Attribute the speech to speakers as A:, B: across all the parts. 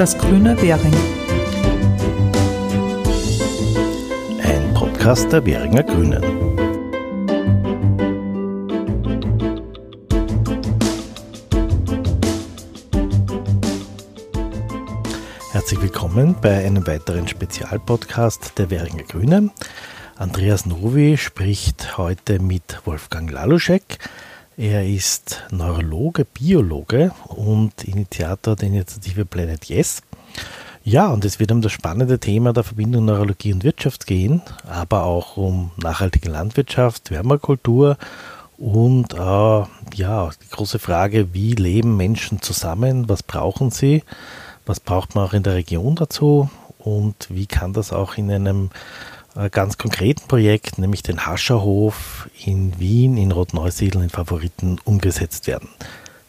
A: Das grüne Währing.
B: Ein Podcast der Währinger Grünen. Herzlich willkommen bei einem weiteren Spezialpodcast der Währinger Grünen. Andreas Novi spricht heute mit Wolfgang Laluschek. Er ist Neurologe, Biologe und Initiator der Initiative Planet Yes. Ja, und es wird um das spannende Thema der Verbindung Neurologie und Wirtschaft gehen, aber auch um nachhaltige Landwirtschaft, Wärmerkultur und äh, ja, die große Frage, wie leben Menschen zusammen, was brauchen sie, was braucht man auch in der Region dazu? Und wie kann das auch in einem ganz konkreten Projekt, nämlich den Hascherhof in Wien, in Rotneusiedl, in Favoriten umgesetzt werden.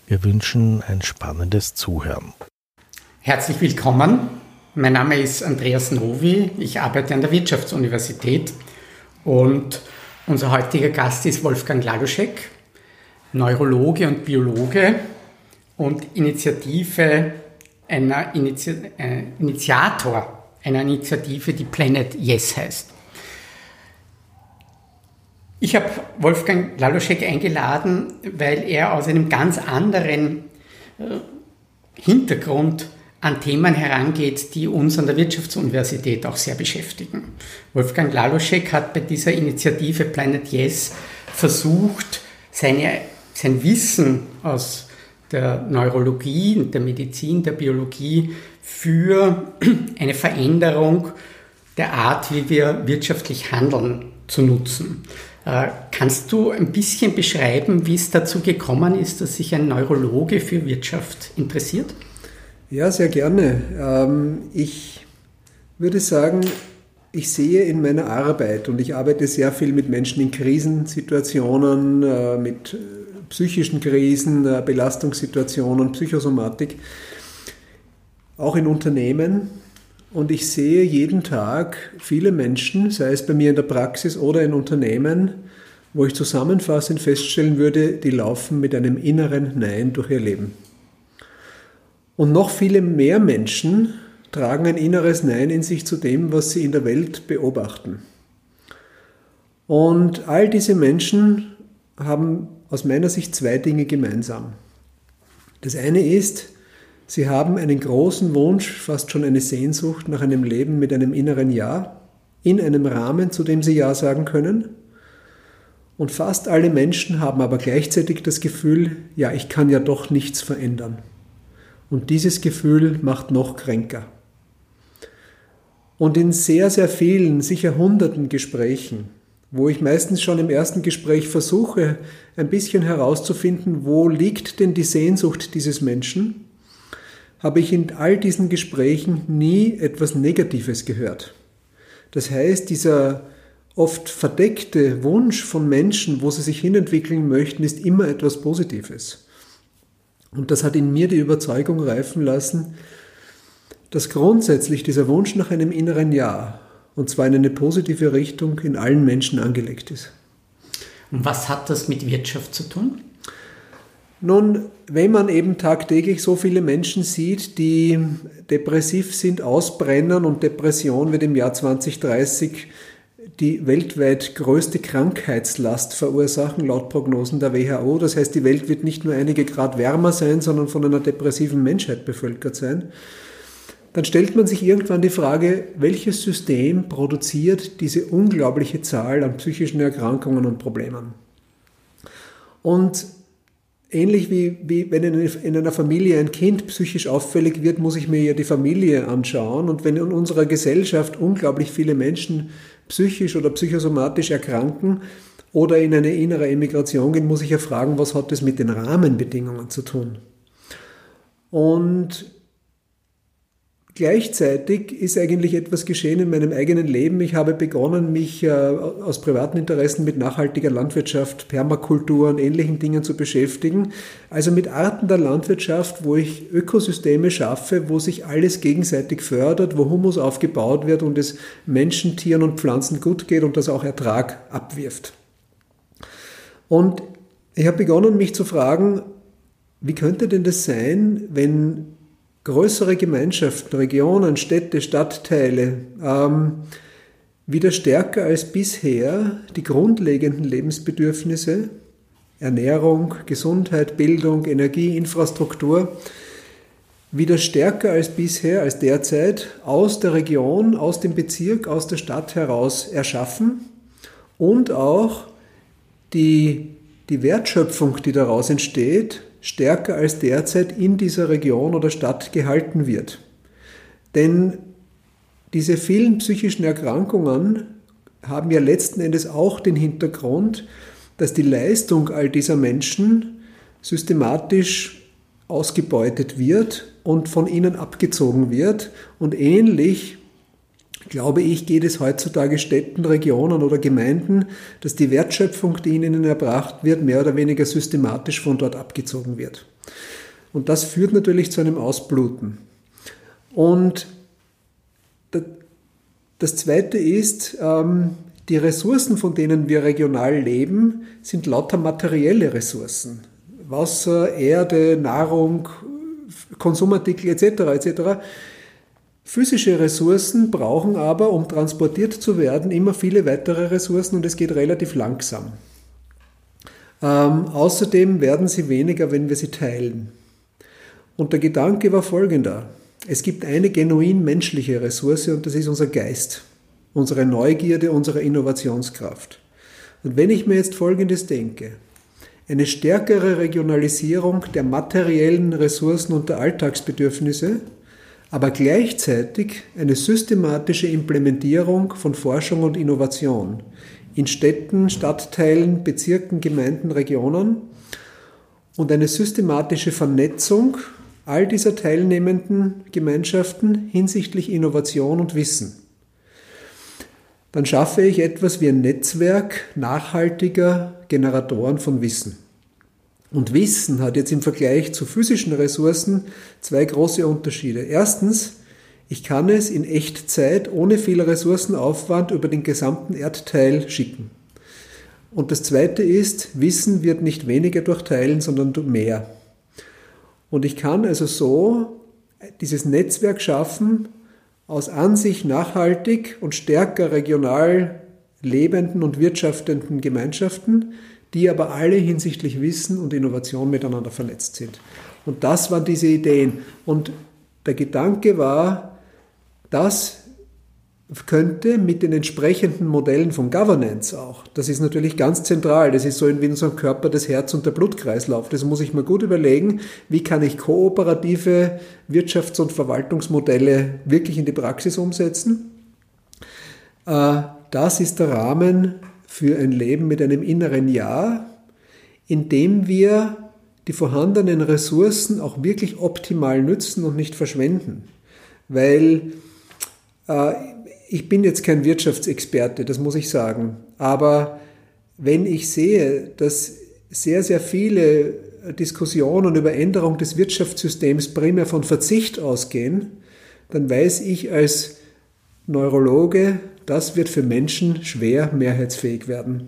B: Wir wünschen ein spannendes Zuhören.
C: Herzlich willkommen. Mein Name ist Andreas Novi. Ich arbeite an der Wirtschaftsuniversität und unser heutiger Gast ist Wolfgang Laduschek, Neurologe und Biologe und Initiative einer äh, Initiator einer Initiative, die Planet Yes heißt. Ich habe Wolfgang Laluschek eingeladen, weil er aus einem ganz anderen äh, Hintergrund an Themen herangeht, die uns an der Wirtschaftsuniversität auch sehr beschäftigen. Wolfgang Laluschek hat bei dieser Initiative Planet Yes versucht, seine, sein Wissen aus der Neurologie, der Medizin, der Biologie für eine Veränderung der Art, wie wir wirtschaftlich handeln, zu nutzen. Äh, kannst du ein bisschen beschreiben, wie es dazu gekommen ist, dass sich ein Neurologe für Wirtschaft interessiert?
D: Ja, sehr gerne. Ähm, ich würde sagen, ich sehe in meiner Arbeit und ich arbeite sehr viel mit Menschen in Krisensituationen, äh, mit psychischen Krisen, äh, Belastungssituationen, Psychosomatik, auch in Unternehmen. Und ich sehe jeden Tag viele Menschen, sei es bei mir in der Praxis oder in Unternehmen, wo ich zusammenfassend feststellen würde, die laufen mit einem inneren Nein durch ihr Leben. Und noch viele mehr Menschen tragen ein inneres Nein in sich zu dem, was sie in der Welt beobachten. Und all diese Menschen haben aus meiner Sicht zwei Dinge gemeinsam. Das eine ist, sie haben einen großen Wunsch, fast schon eine Sehnsucht nach einem Leben mit einem inneren Ja, in einem Rahmen, zu dem sie Ja sagen können. Und fast alle Menschen haben aber gleichzeitig das Gefühl, ja, ich kann ja doch nichts verändern. Und dieses Gefühl macht noch kränker. Und in sehr, sehr vielen, sicher hunderten Gesprächen wo ich meistens schon im ersten Gespräch versuche, ein bisschen herauszufinden, wo liegt denn die Sehnsucht dieses Menschen, habe ich in all diesen Gesprächen nie etwas Negatives gehört. Das heißt, dieser oft verdeckte Wunsch von Menschen, wo sie sich hinentwickeln möchten, ist immer etwas Positives. Und das hat in mir die Überzeugung reifen lassen, dass grundsätzlich dieser Wunsch nach einem inneren Ja und zwar in eine positive Richtung in allen Menschen angelegt ist.
C: Und was hat das mit Wirtschaft zu tun?
D: Nun, wenn man eben tagtäglich so viele Menschen sieht, die depressiv sind, ausbrennen und Depression wird im Jahr 2030 die weltweit größte Krankheitslast verursachen, laut Prognosen der WHO. Das heißt, die Welt wird nicht nur einige Grad wärmer sein, sondern von einer depressiven Menschheit bevölkert sein dann stellt man sich irgendwann die Frage, welches System produziert diese unglaubliche Zahl an psychischen Erkrankungen und Problemen? Und ähnlich wie, wie wenn in einer Familie ein Kind psychisch auffällig wird, muss ich mir ja die Familie anschauen. Und wenn in unserer Gesellschaft unglaublich viele Menschen psychisch oder psychosomatisch erkranken oder in eine innere Emigration gehen, muss ich ja fragen, was hat das mit den Rahmenbedingungen zu tun? Und Gleichzeitig ist eigentlich etwas geschehen in meinem eigenen Leben. Ich habe begonnen, mich äh, aus privaten Interessen mit nachhaltiger Landwirtschaft, Permakultur und ähnlichen Dingen zu beschäftigen. Also mit Arten der Landwirtschaft, wo ich Ökosysteme schaffe, wo sich alles gegenseitig fördert, wo Humus aufgebaut wird und es Menschen, Tieren und Pflanzen gut geht und das auch Ertrag abwirft. Und ich habe begonnen, mich zu fragen, wie könnte denn das sein, wenn größere Gemeinschaften, Regionen, Städte, Stadtteile ähm, wieder stärker als bisher die grundlegenden Lebensbedürfnisse, Ernährung, Gesundheit, Bildung, Energie, Infrastruktur, wieder stärker als bisher, als derzeit, aus der Region, aus dem Bezirk, aus der Stadt heraus erschaffen und auch die, die Wertschöpfung, die daraus entsteht, stärker als derzeit in dieser Region oder Stadt gehalten wird. Denn diese vielen psychischen Erkrankungen haben ja letzten Endes auch den Hintergrund, dass die Leistung all dieser Menschen systematisch ausgebeutet wird und von ihnen abgezogen wird. Und ähnlich, glaube ich, geht es heutzutage Städten, Regionen oder Gemeinden, dass die Wertschöpfung, die ihnen erbracht wird, mehr oder weniger systematisch von dort abgezogen wird. Und das führt natürlich zu einem Ausbluten. Und das Zweite ist, ähm, die Ressourcen, von denen wir regional leben, sind lauter materielle Ressourcen. Wasser, Erde, Nahrung, Konsumartikel etc. etc. Physische Ressourcen brauchen aber, um transportiert zu werden, immer viele weitere Ressourcen und es geht relativ langsam. Ähm, außerdem werden sie weniger, wenn wir sie teilen. Und der Gedanke war folgender. Es gibt eine genuin menschliche Ressource und das ist unser Geist, unsere Neugierde, unsere Innovationskraft. Und wenn ich mir jetzt Folgendes denke, eine stärkere Regionalisierung der materiellen Ressourcen und der Alltagsbedürfnisse, aber gleichzeitig eine systematische Implementierung von Forschung und Innovation in Städten, Stadtteilen, Bezirken, Gemeinden, Regionen und eine systematische Vernetzung all dieser teilnehmenden Gemeinschaften hinsichtlich Innovation und Wissen. Dann schaffe ich etwas wie ein Netzwerk nachhaltiger Generatoren von Wissen. Und Wissen hat jetzt im Vergleich zu physischen Ressourcen zwei große Unterschiede. Erstens, ich kann es in Echtzeit ohne viel Ressourcenaufwand über den gesamten Erdteil schicken. Und das Zweite ist, Wissen wird nicht weniger durch Teilen, sondern mehr. Und ich kann also so dieses Netzwerk schaffen aus an sich nachhaltig und stärker regional lebenden und wirtschaftenden Gemeinschaften, die aber alle hinsichtlich Wissen und Innovation miteinander vernetzt sind. Und das waren diese Ideen. Und der Gedanke war, das könnte mit den entsprechenden Modellen von Governance auch, das ist natürlich ganz zentral, das ist so wie in unserem Körper das Herz und der Blutkreislauf, das muss ich mir gut überlegen, wie kann ich kooperative Wirtschafts- und Verwaltungsmodelle wirklich in die Praxis umsetzen. Äh, das ist der Rahmen für ein Leben mit einem inneren Ja, in dem wir die vorhandenen Ressourcen auch wirklich optimal nützen und nicht verschwenden. Weil äh, ich bin jetzt kein Wirtschaftsexperte, das muss ich sagen, aber wenn ich sehe, dass sehr, sehr viele Diskussionen über Änderung des Wirtschaftssystems primär von Verzicht ausgehen, dann weiß ich als Neurologe, das wird für Menschen schwer mehrheitsfähig werden.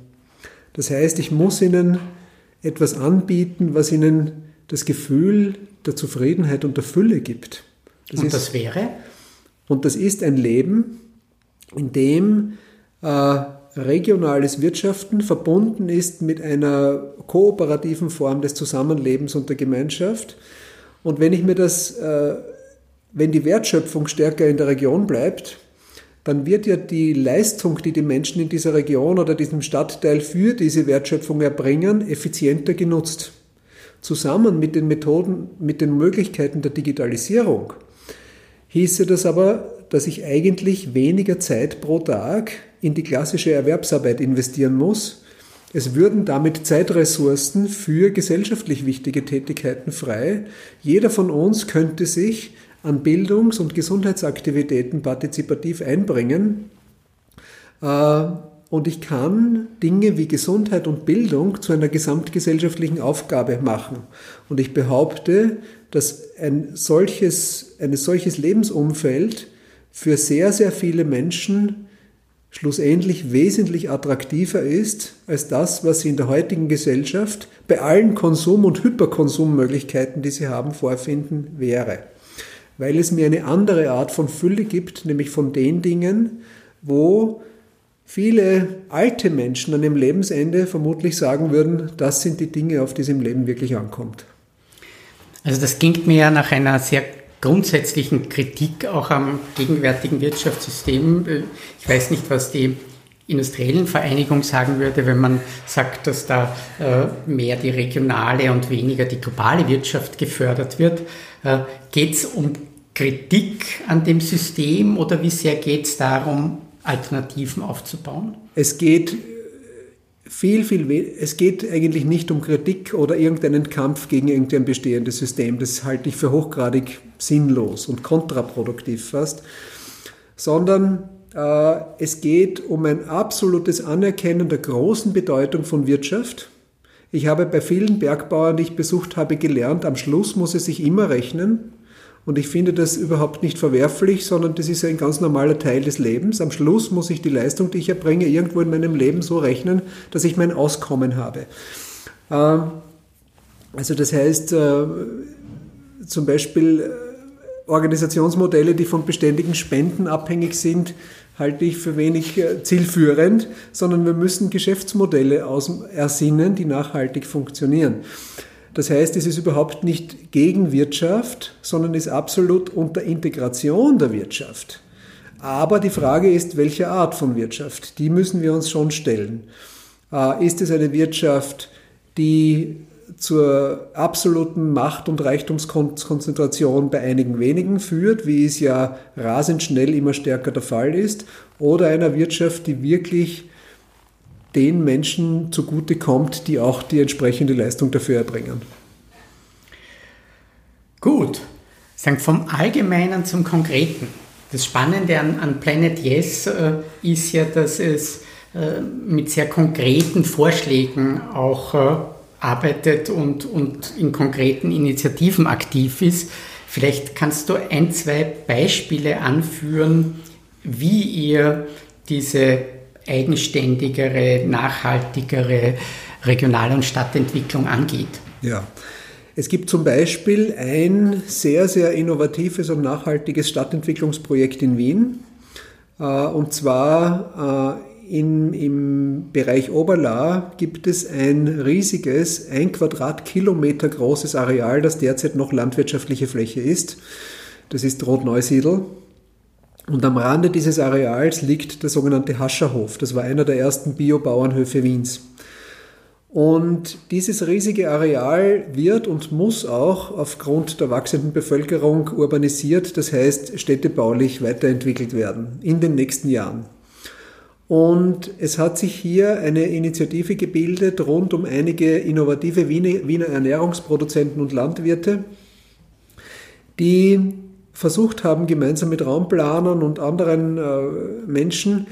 D: Das heißt, ich muss ihnen etwas anbieten, was ihnen das Gefühl der Zufriedenheit und der Fülle gibt.
C: Das und ist, das wäre?
D: Und das ist ein Leben, in dem äh, regionales Wirtschaften verbunden ist mit einer kooperativen Form des Zusammenlebens und der Gemeinschaft. Und wenn ich mir das, äh, wenn die Wertschöpfung stärker in der Region bleibt, dann wird ja die Leistung, die die Menschen in dieser Region oder diesem Stadtteil für diese Wertschöpfung erbringen, effizienter genutzt. Zusammen mit den Methoden, mit den Möglichkeiten der Digitalisierung hieße das aber, dass ich eigentlich weniger Zeit pro Tag in die klassische Erwerbsarbeit investieren muss. Es würden damit Zeitressourcen für gesellschaftlich wichtige Tätigkeiten frei. Jeder von uns könnte sich an Bildungs- und Gesundheitsaktivitäten partizipativ einbringen. Äh, und ich kann Dinge wie Gesundheit und Bildung zu einer gesamtgesellschaftlichen Aufgabe machen. Und ich behaupte, dass ein solches, ein solches Lebensumfeld für sehr, sehr viele Menschen schlussendlich wesentlich attraktiver ist als das, was sie in der heutigen Gesellschaft bei allen Konsum- und Hyperkonsummöglichkeiten, die sie haben, vorfinden wäre. Weil es mir eine andere Art von Fülle gibt, nämlich von den Dingen, wo viele alte Menschen an dem Lebensende vermutlich sagen würden, das sind die Dinge, auf die es im Leben wirklich ankommt.
C: Also das klingt mir ja nach einer sehr grundsätzlichen Kritik auch am gegenwärtigen Wirtschaftssystem. Ich weiß nicht, was die industriellen Vereinigung sagen würde, wenn man sagt, dass da äh, mehr die regionale und weniger die globale Wirtschaft gefördert wird. Äh, geht es um Kritik an dem System oder wie sehr geht es darum, Alternativen aufzubauen?
D: Es geht viel, viel, es geht eigentlich nicht um Kritik oder irgendeinen Kampf gegen irgendein bestehendes System. Das halte ich für hochgradig sinnlos und kontraproduktiv fast, sondern es geht um ein absolutes Anerkennen der großen Bedeutung von Wirtschaft. Ich habe bei vielen Bergbauern, die ich besucht habe, gelernt, am Schluss muss es sich immer rechnen. Und ich finde das überhaupt nicht verwerflich, sondern das ist ein ganz normaler Teil des Lebens. Am Schluss muss ich die Leistung, die ich erbringe, irgendwo in meinem Leben so rechnen, dass ich mein Auskommen habe. Ähm, also das heißt, äh, zum Beispiel äh, Organisationsmodelle, die von beständigen Spenden abhängig sind, halte ich für wenig äh, zielführend, sondern wir müssen Geschäftsmodelle ersinnen, die nachhaltig funktionieren. Das heißt, es ist überhaupt nicht gegen Wirtschaft, sondern ist absolut unter Integration der Wirtschaft. Aber die Frage ist, welche Art von Wirtschaft? Die müssen wir uns schon stellen. Äh, ist es eine Wirtschaft, die zur absoluten Macht- und Reichtumskonzentration bei einigen wenigen führt, wie es ja rasend schnell immer stärker der Fall ist, oder einer Wirtschaft, die wirklich den Menschen zugute kommt, die auch die entsprechende Leistung dafür erbringen.
C: Gut, vom Allgemeinen zum Konkreten. Das Spannende an, an Planet Yes äh, ist ja, dass es äh, mit sehr konkreten Vorschlägen auch äh, arbeitet und, und in konkreten Initiativen aktiv ist. Vielleicht kannst du ein, zwei Beispiele anführen, wie ihr diese eigenständigere, nachhaltigere Regional- und Stadtentwicklung angeht.
D: Ja. Es gibt zum Beispiel ein sehr, sehr innovatives und nachhaltiges Stadtentwicklungsprojekt in Wien. Äh, und zwar im, im Bereich Oberla gibt es ein riesiges, ein Quadratkilometer großes Areal, das derzeit noch landwirtschaftliche Fläche ist. Das ist Rotneusiedl. Und am Rande dieses Areals liegt der sogenannte Hascherhof. Das war einer der ersten Biobauernhöfe Wiens. Und dieses riesige Areal wird und muss auch aufgrund der wachsenden Bevölkerung urbanisiert, das heißt städtebaulich weiterentwickelt werden in den nächsten Jahren. Und es hat sich hier eine Initiative gebildet rund um einige innovative Wiener Ernährungsproduzenten und Landwirte, die versucht haben, gemeinsam mit Raumplanern und anderen äh, Menschen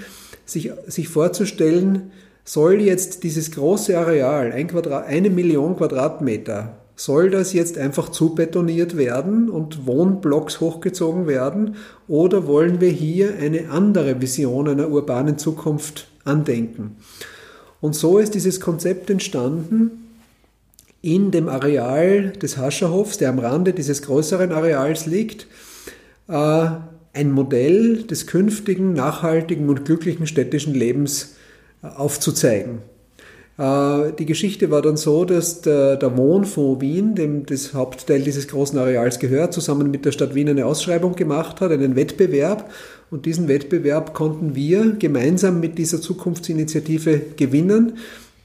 D: sich, sich vorzustellen, soll jetzt dieses große Areal, ein Quadrat, eine Million Quadratmeter, soll das jetzt einfach zubetoniert werden und Wohnblocks hochgezogen werden oder wollen wir hier eine andere Vision einer urbanen Zukunft andenken? Und so ist dieses Konzept entstanden, in dem Areal des Hascherhofs, der am Rande dieses größeren Areals liegt, äh, ein Modell des künftigen, nachhaltigen und glücklichen städtischen Lebens äh, aufzuzeigen. Äh, die Geschichte war dann so, dass der, der Wohnfonds Wien, dem das Hauptteil dieses großen Areals gehört, zusammen mit der Stadt Wien eine Ausschreibung gemacht hat, einen Wettbewerb. Und diesen Wettbewerb konnten wir gemeinsam mit dieser Zukunftsinitiative gewinnen.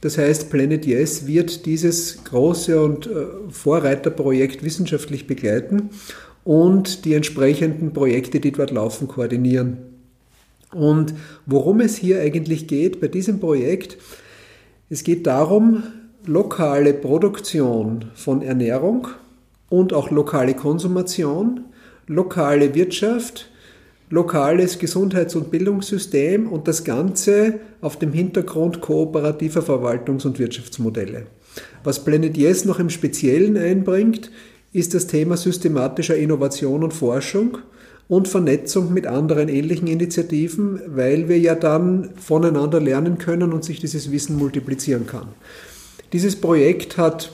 D: Das heißt, Planet Yes wird dieses große und Vorreiterprojekt wissenschaftlich begleiten und die entsprechenden Projekte, die dort laufen, koordinieren. Und worum es hier eigentlich geht bei diesem Projekt, es geht darum, lokale Produktion von Ernährung und auch lokale Konsumation, lokale Wirtschaft, lokales Gesundheits- und Bildungssystem und das Ganze auf dem Hintergrund kooperativer Verwaltungs- und Wirtschaftsmodelle. Was Planet Yes noch im Speziellen einbringt, ist das Thema systematischer Innovation und Forschung und Vernetzung mit anderen ähnlichen Initiativen, weil wir ja dann voneinander lernen können und sich dieses Wissen multiplizieren kann. Dieses Projekt hat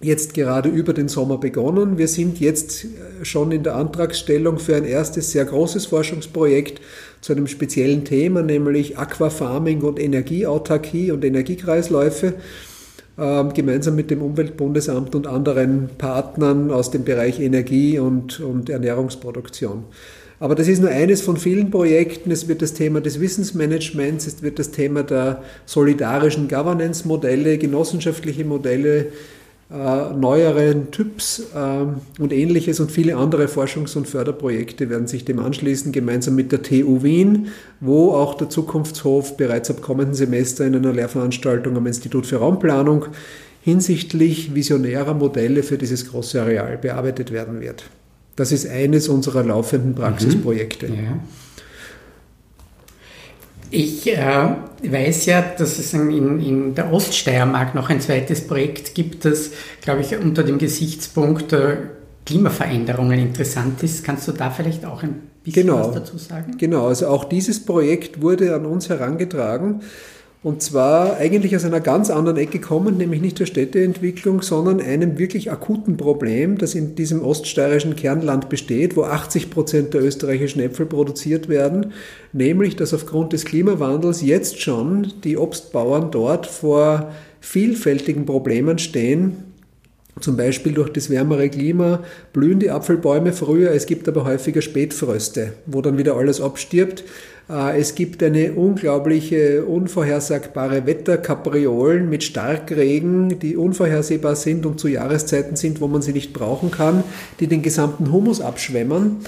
D: jetzt gerade über den Sommer begonnen. Wir sind jetzt schon in der Antragstellung für ein erstes sehr großes Forschungsprojekt zu einem speziellen Thema, nämlich Aquafarming und Energieautarkie und Energiekreisläufe, gemeinsam mit dem Umweltbundesamt und anderen Partnern aus dem Bereich Energie und, und Ernährungsproduktion. Aber das ist nur eines von vielen Projekten. Es wird das Thema des Wissensmanagements, es wird das Thema der solidarischen Governance-Modelle, genossenschaftliche Modelle, äh, neueren Typs äh, und ähnliches und viele andere Forschungs- und Förderprojekte werden sich dem anschließen, gemeinsam mit der TU Wien, wo auch der Zukunftshof bereits ab kommenden Semester in einer Lehrveranstaltung am Institut für Raumplanung hinsichtlich visionärer Modelle für dieses große Areal bearbeitet werden wird. Das ist eines unserer laufenden Praxisprojekte. Mhm. Ja.
C: Ich äh, weiß ja, dass es in, in, der Oststeiermark noch ein zweites Projekt gibt, das, glaube ich, unter dem Gesichtspunkt äh, Klimaveränderungen interessant ist. Kannst du da vielleicht auch ein bisschen
D: genau,
C: was dazu sagen?
D: Genau, also auch dieses Projekt wurde an uns herangetragen und zwar eigentlich aus einer ganz anderen Ecke kommend, nämlich nicht der Städteentwicklung, sondern einem wirklich akuten Problem, das in diesem oststeirischen Kernland besteht, wo 80 Prozent der österreichischen Äpfel produziert werden, nämlich dass aufgrund des Klimawandels jetzt schon die Obstbauern dort vor vielfältigen Problemen stehen, zum Beispiel durch das wärmere Klima blühen die Apfelbäume früher, es gibt aber häufiger Spätfröste, wo dann wieder alles abstirbt. Äh, es gibt eine unglaubliche, unvorhersagbare Wetterkapriolen mit Starkregen, die unvorhersehbar sind und zu Jahreszeiten sind, wo man sie nicht brauchen kann, die den gesamten Humus abschwemmen.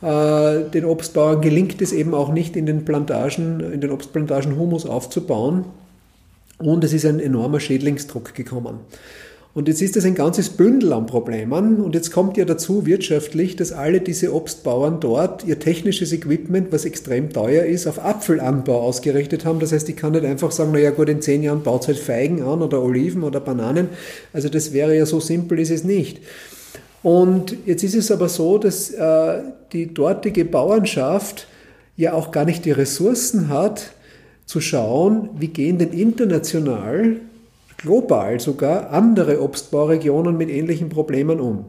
D: Äh, den Obstbauern gelingt es eben auch nicht, in den Plantagen, in den Obstplantagen Humus aufzubauen. Und es ist ein enormer Schädlingsdruck gekommen. Und jetzt ist das ein ganzes Bündel an Problemen. Und jetzt kommt ja dazu wirtschaftlich, dass alle diese Obstbauern dort ihr technisches Equipment, was extrem teuer ist, auf Apfelanbau ausgerichtet haben. Das heißt, ich kann nicht einfach sagen, naja gut, in zehn Jahren baut halt Feigen an oder Oliven oder Bananen. Also das wäre ja so simpel ist es nicht. Und jetzt ist es aber so, dass äh, die dortige Bauernschaft ja auch gar nicht die Ressourcen hat, zu schauen, wie gehen denn international global sogar andere Obstbauregionen mit ähnlichen Problemen um.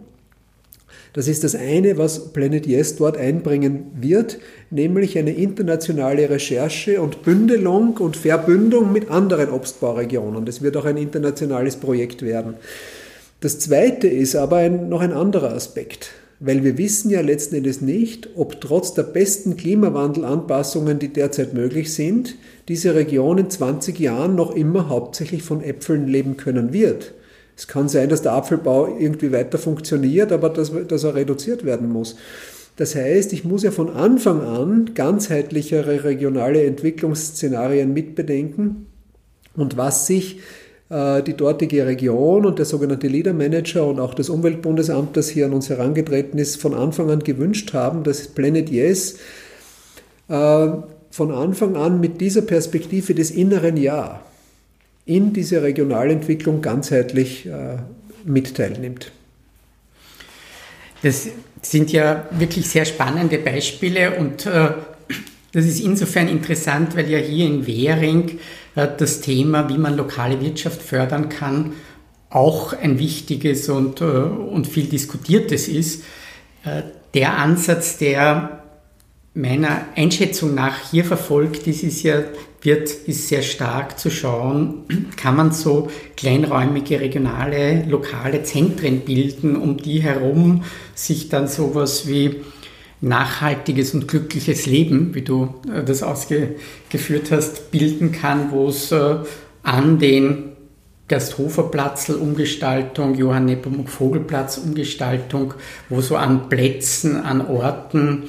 D: Das ist das eine, was Planet Yes dort einbringen wird, nämlich eine internationale Recherche und Bündelung und Verbündung mit anderen Obstbauregionen. Das wird auch ein internationales Projekt werden. Das zweite ist aber ein, noch ein anderer Aspekt, weil wir wissen ja letzten Endes nicht, ob trotz der besten Klimawandelanpassungen, die derzeit möglich sind, diese Region in 20 Jahren noch immer hauptsächlich von Äpfeln leben können wird. Es kann sein, dass der Apfelbau irgendwie weiter funktioniert, aber dass, dass er reduziert werden muss. Das heißt, ich muss ja von Anfang an ganzheitlichere regionale Entwicklungsszenarien mitbedenken und was sich die dortige Region und der sogenannte Leader Manager und auch das Umweltbundesamt, das hier an uns herangetreten ist, von Anfang an gewünscht haben, dass Planet Yes äh, von Anfang an mit dieser Perspektive des inneren Ja in diese Regionalentwicklung ganzheitlich äh, mit teilnimmt.
C: Das sind ja wirklich sehr spannende Beispiele und äh, das ist insofern interessant, weil ja hier in Währing äh, das Thema, wie man lokale Wirtschaft fördern kann, auch ein wichtiges und, äh, und viel diskutiertes ist. Äh, der Ansatz, der meiner Einschätzung nach hier verfolgt ist, ist ja, wird, ist sehr stark zu schauen, kann man so kleinräumige, regionale, lokale Zentren bilden, um die herum sich dann sowas wie nachhaltiges und glückliches Leben, wie du äh, das ausgeführt hast, bilden kann, wo es äh, an den Gersthoferplatzl Umgestaltung, Johann Nepomuk Vogelplatz Umgestaltung, wo so an Plätzen, an Orten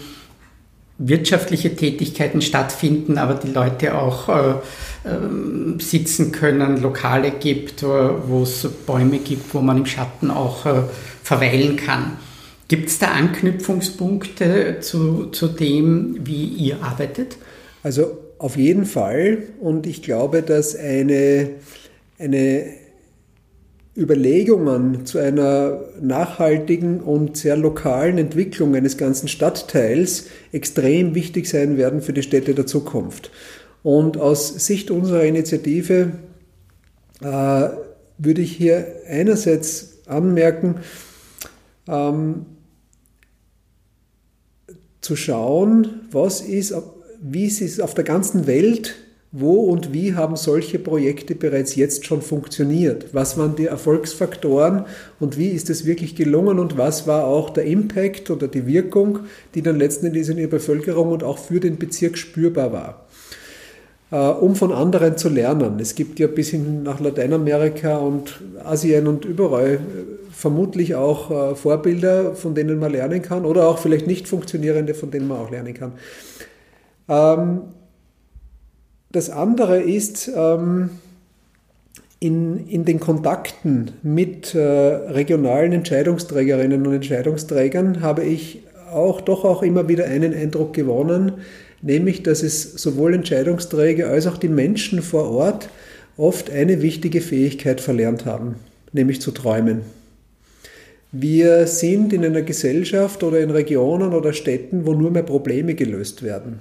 C: wirtschaftliche Tätigkeiten stattfinden, aber die Leute auch äh, äh, sitzen können, Lokale gibt, äh, wo es Bäume gibt, wo man im Schatten auch äh, verweilen kann. Gibt es da Anknüpfungspunkte zu, zu dem, wie ihr arbeitet?
D: Also auf jeden Fall. Und ich glaube, dass eine, eine Überlegungen zu einer nachhaltigen und sehr lokalen Entwicklung eines ganzen Stadtteils extrem wichtig sein werden für die Städte der Zukunft. Und aus Sicht unserer Initiative äh, würde ich hier einerseits anmerken, ähm, zu schauen, was ist, wie ist es auf der ganzen Welt wo und wie haben solche Projekte bereits jetzt schon funktioniert? Was waren die Erfolgsfaktoren und wie ist es wirklich gelungen und was war auch der Impact oder die Wirkung, die dann letzten Endes in der Bevölkerung und auch für den Bezirk spürbar war? Äh, um von anderen zu lernen. Es gibt ja bis hin nach Lateinamerika und Asien und überall äh, vermutlich auch äh, Vorbilder, von denen man lernen kann oder auch vielleicht nicht funktionierende, von denen man auch lernen kann. Ähm, das andere ist, ähm, in, in den Kontakten mit regionalen Entscheidungsträgerinnen und Entscheidungsträgern habe ich auch doch auch immer wieder einen Eindruck gewonnen, nämlich dass es sowohl Entscheidungsträger als auch die Menschen vor Ort oft eine wichtige Fähigkeit verlernt haben, nämlich zu träumen. Wir sind in einer Gesellschaft oder in Regionen oder Städten, wo nur mehr Probleme gelöst werden.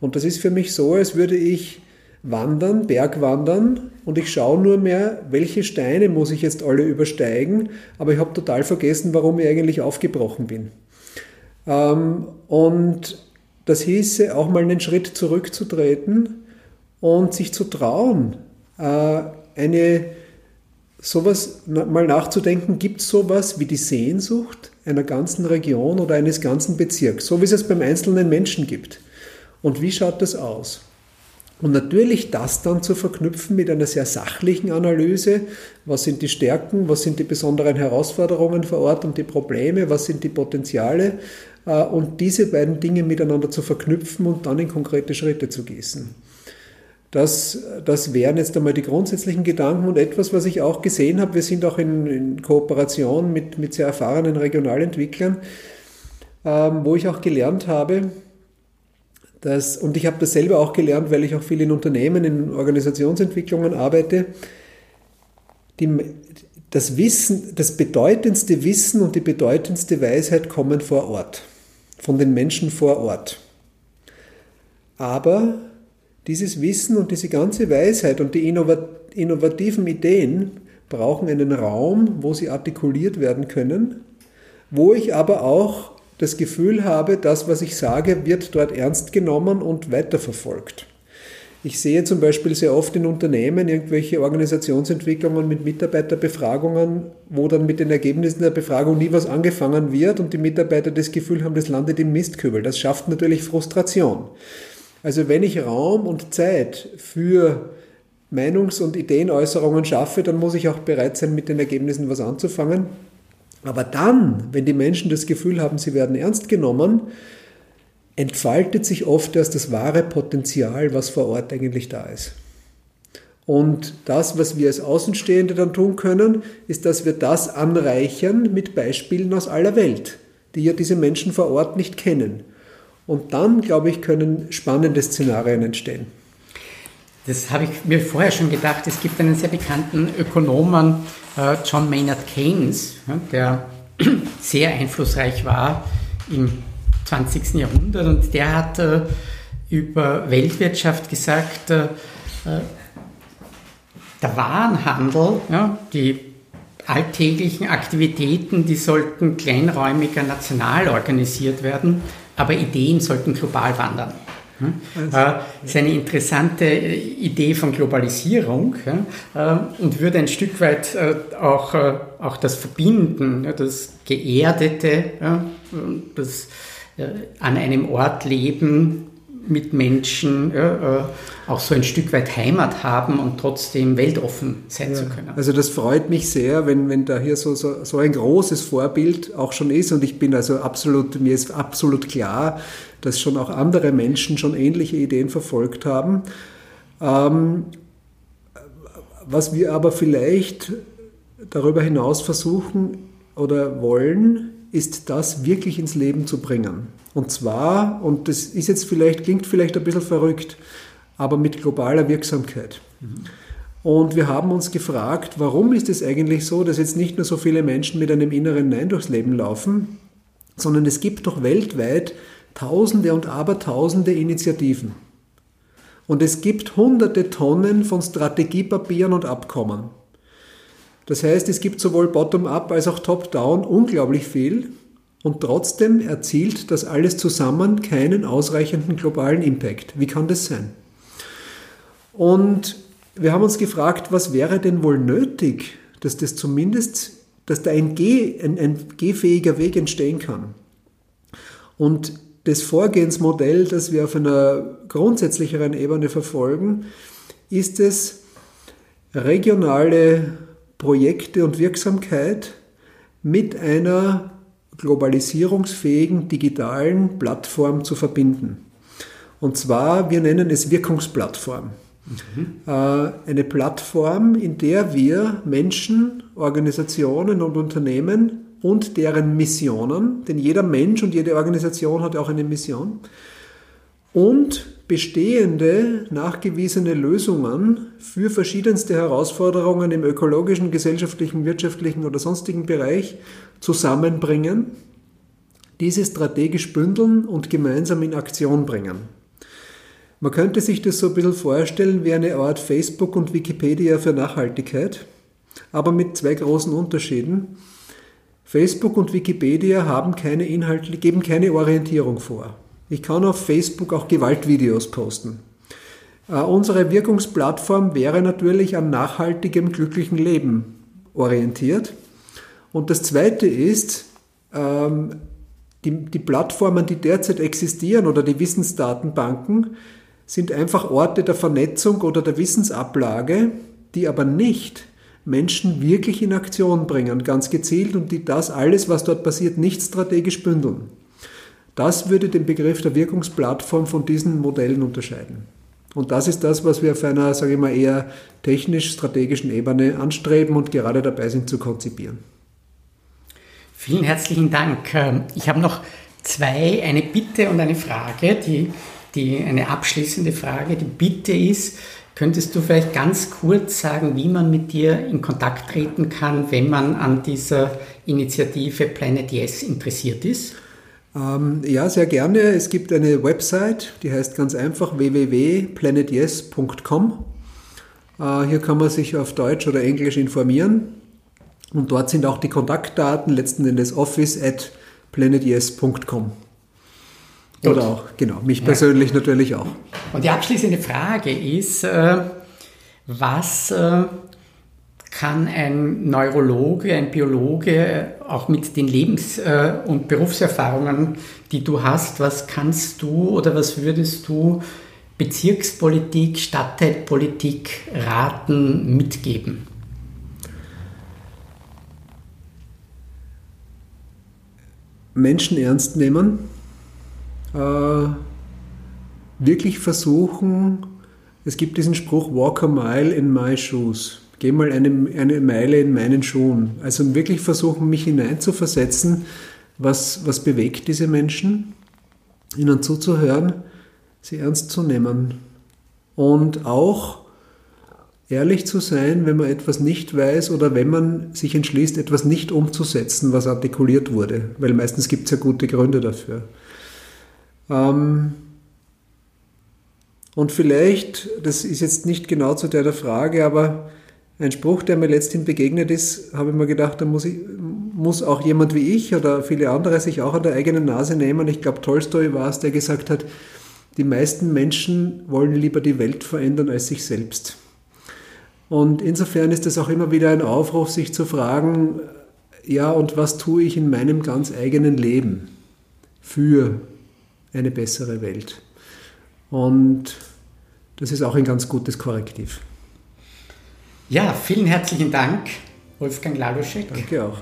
D: Und das ist für mich so, als würde ich wandern, Bergwandern und ich schaue nur mehr, welche Steine muss ich jetzt alle übersteigen, aber ich habe total vergessen, warum ich eigentlich aufgebrochen bin. Ähm, und das hieße, auch mal einen Schritt zurückzutreten und sich zu trauen, äh, eine sowas mal nachzudenken, gibt es sowas wie die Sehnsucht einer ganzen Region oder eines ganzen Bezirks, so wie es es beim einzelnen Menschen gibt. Und wie schaut das aus? Und natürlich das dann zu verknüpfen mit einer sehr sachlichen Analyse. Was sind die Stärken, was sind die besonderen Herausforderungen vor Ort und die Probleme, was sind die Potenziale und diese beiden Dinge miteinander zu verknüpfen und dann in konkrete Schritte zu gießen. Das, das wären jetzt einmal die grundsätzlichen Gedanken und etwas, was ich auch gesehen habe. Wir sind auch in, in Kooperation mit, mit sehr erfahrenen Regionalentwicklern, ähm, wo ich auch gelernt habe, dass, und ich habe das selber auch gelernt, weil ich auch viel in Unternehmen, in Organisationsentwicklungen arbeite. Die, das Wissen, das bedeutendste Wissen und die bedeutendste Weisheit kommen vor Ort, von den Menschen vor Ort. Aber dieses Wissen und diese ganze Weisheit und die innovativen Ideen brauchen einen Raum, wo sie artikuliert werden können, wo ich aber auch das Gefühl habe, das, was ich sage, wird dort ernst genommen und weiterverfolgt. Ich sehe zum Beispiel sehr oft in Unternehmen irgendwelche Organisationsentwicklungen mit Mitarbeiterbefragungen, wo dann mit den Ergebnissen der Befragung nie was angefangen wird und die Mitarbeiter das Gefühl haben, das landet im Mistkübel. Das schafft natürlich Frustration. Also wenn ich Raum und Zeit für Meinungs- und Ideenäußerungen schaffe, dann muss ich auch bereit sein, mit den Ergebnissen was anzufangen. Aber dann, wenn die Menschen das Gefühl haben, sie werden ernst genommen, entfaltet sich oft erst das wahre Potenzial, was vor Ort eigentlich da ist. Und das, was wir als Außenstehende dann tun können, ist, dass wir das anreichern mit Beispielen aus aller Welt, die ja diese Menschen vor Ort nicht kennen. Und dann, glaube ich, können spannende Szenarien entstehen.
C: Das habe ich mir vorher schon gedacht. Es gibt einen sehr bekannten Ökonomen, äh, John Maynard Keynes, der sehr einflussreich war im 20. Jahrhundert und der hat äh, über Weltwirtschaft gesagt, äh, der Warenhandel, die alltäglichen Aktivitäten, die sollten kleinräumiger national organisiert werden, aber Ideen sollten global wandern. Hm? Also, das ist eine interessante Idee von Globalisierung äh, und würde ein Stück weit äh, auch, äh, auch das Verbinden, das Geerdete, das an einem Ort leben mit Menschen ja, äh, auch so ein Stück weit Heimat haben und trotzdem weltoffen sein ja, zu können.
D: Also das freut mich sehr, wenn, wenn da hier so, so, so ein großes Vorbild auch schon ist und ich bin also absolut, mir ist absolut klar, dass schon auch andere Menschen schon ähnliche Ideen verfolgt haben. Ähm, was wir aber vielleicht darüber hinaus versuchen oder wollen, ist das wirklich ins Leben zu bringen. Und zwar, und das ist jetzt vielleicht, klingt vielleicht ein bisschen verrückt, aber mit globaler Wirksamkeit. Mhm. Und wir haben uns gefragt, warum ist es eigentlich so, dass jetzt nicht nur so viele Menschen mit einem inneren Nein durchs Leben laufen, sondern es gibt doch weltweit Tausende und Abertausende Initiativen. Und es gibt hunderte Tonnen von Strategiepapieren und Abkommen. Das heißt, es gibt sowohl bottom-up als auch top-down unglaublich viel und trotzdem erzielt das alles zusammen keinen ausreichenden globalen Impact. Wie kann das sein? Und wir haben uns gefragt, was wäre denn wohl nötig, dass das zumindest, dass da ein, G, ein, ein gehfähiger Weg entstehen kann. Und das Vorgehensmodell, das wir auf einer grundsätzlicheren Ebene verfolgen, ist es, regionale Projekte und Wirksamkeit mit einer globalisierungsfähigen digitalen Plattform zu verbinden. Und zwar, wir nennen es Wirkungsplattform. Mhm. Eine Plattform, in der wir Menschen, Organisationen und Unternehmen und deren Missionen, denn jeder Mensch und jede Organisation hat auch eine Mission, und bestehende, nachgewiesene Lösungen für verschiedenste Herausforderungen im ökologischen, gesellschaftlichen, wirtschaftlichen oder sonstigen Bereich zusammenbringen, diese strategisch bündeln und gemeinsam in Aktion bringen. Man könnte sich das so ein bisschen vorstellen wie eine Art Facebook und Wikipedia für Nachhaltigkeit, aber mit zwei großen Unterschieden. Facebook und Wikipedia haben keine Inhalte, geben keine Orientierung vor. Ich kann auf Facebook auch Gewaltvideos posten. Äh, unsere Wirkungsplattform wäre natürlich an nachhaltigem, glücklichen Leben orientiert. Und das Zweite ist, ähm, die, die Plattformen, die derzeit existieren oder die Wissensdatenbanken, sind einfach Orte der Vernetzung oder der Wissensablage, die aber nicht Menschen wirklich in Aktion bringen, ganz gezielt und die das alles, was dort passiert, nicht strategisch bündeln. Das würde den Begriff der Wirkungsplattform von diesen Modellen unterscheiden. Und das ist das, was wir auf einer, sage ich mal, eher technisch-strategischen Ebene anstreben und gerade dabei sind zu konzipieren.
C: Vielen herzlichen Dank. Ähm, ich habe noch zwei, eine Bitte und eine Frage, die, die eine abschließende Frage. Die Bitte ist, könntest du vielleicht ganz kurz sagen, wie man mit dir in Kontakt treten kann, wenn man an dieser Initiative Planet Yes interessiert ist?
D: Ähm, ja, sehr gerne. Es gibt eine Website, die heißt ganz einfach www.planetyes.com. Äh, hier kann man sich auf Deutsch oder Englisch informieren. Und dort sind auch die Kontaktdaten, letzten Endes office at planetyes.com. Oder auch, genau, mich ja. persönlich natürlich auch.
C: Und die abschließende Frage ist, äh, was äh, kann ein Neurologe, ein Biologe auch mit den Lebens- äh, und Berufserfahrungen, die du hast, was kannst du oder was würdest du Bezirkspolitik, Stadtteilpolitik raten, mitgeben?
D: Menschen ernst nehmen, äh, wirklich versuchen, es gibt diesen Spruch, walk a mile in my shoes geh mal eine, eine Meile in meinen Schuhen. Also wirklich versuchen, mich hineinzuversetzen, was, was bewegt diese Menschen, ihnen zuzuhören, sie ernst zu nehmen und auch ehrlich zu sein, wenn man etwas nicht weiß oder wenn man sich entschließt, etwas nicht umzusetzen, was artikuliert wurde, weil meistens gibt es ja gute Gründe dafür. Ähm, und vielleicht, das ist jetzt nicht genau zu der Frage, aber ein Spruch, der mir letzthin begegnet ist, habe ich mir gedacht, da muss, ich, muss auch jemand wie ich oder viele andere sich auch an der eigenen Nase nehmen. Ich glaube, Tolstoi war es, der gesagt hat, die meisten Menschen wollen lieber die Welt verändern als sich selbst. Und insofern ist es auch immer wieder ein Aufruf, sich zu fragen, ja, und was tue ich in meinem ganz eigenen Leben für eine bessere Welt? Und das ist auch ein ganz gutes Korrektiv.
C: Ja, vielen herzlichen Dank, Wolfgang Laluschek.
D: Danke auch.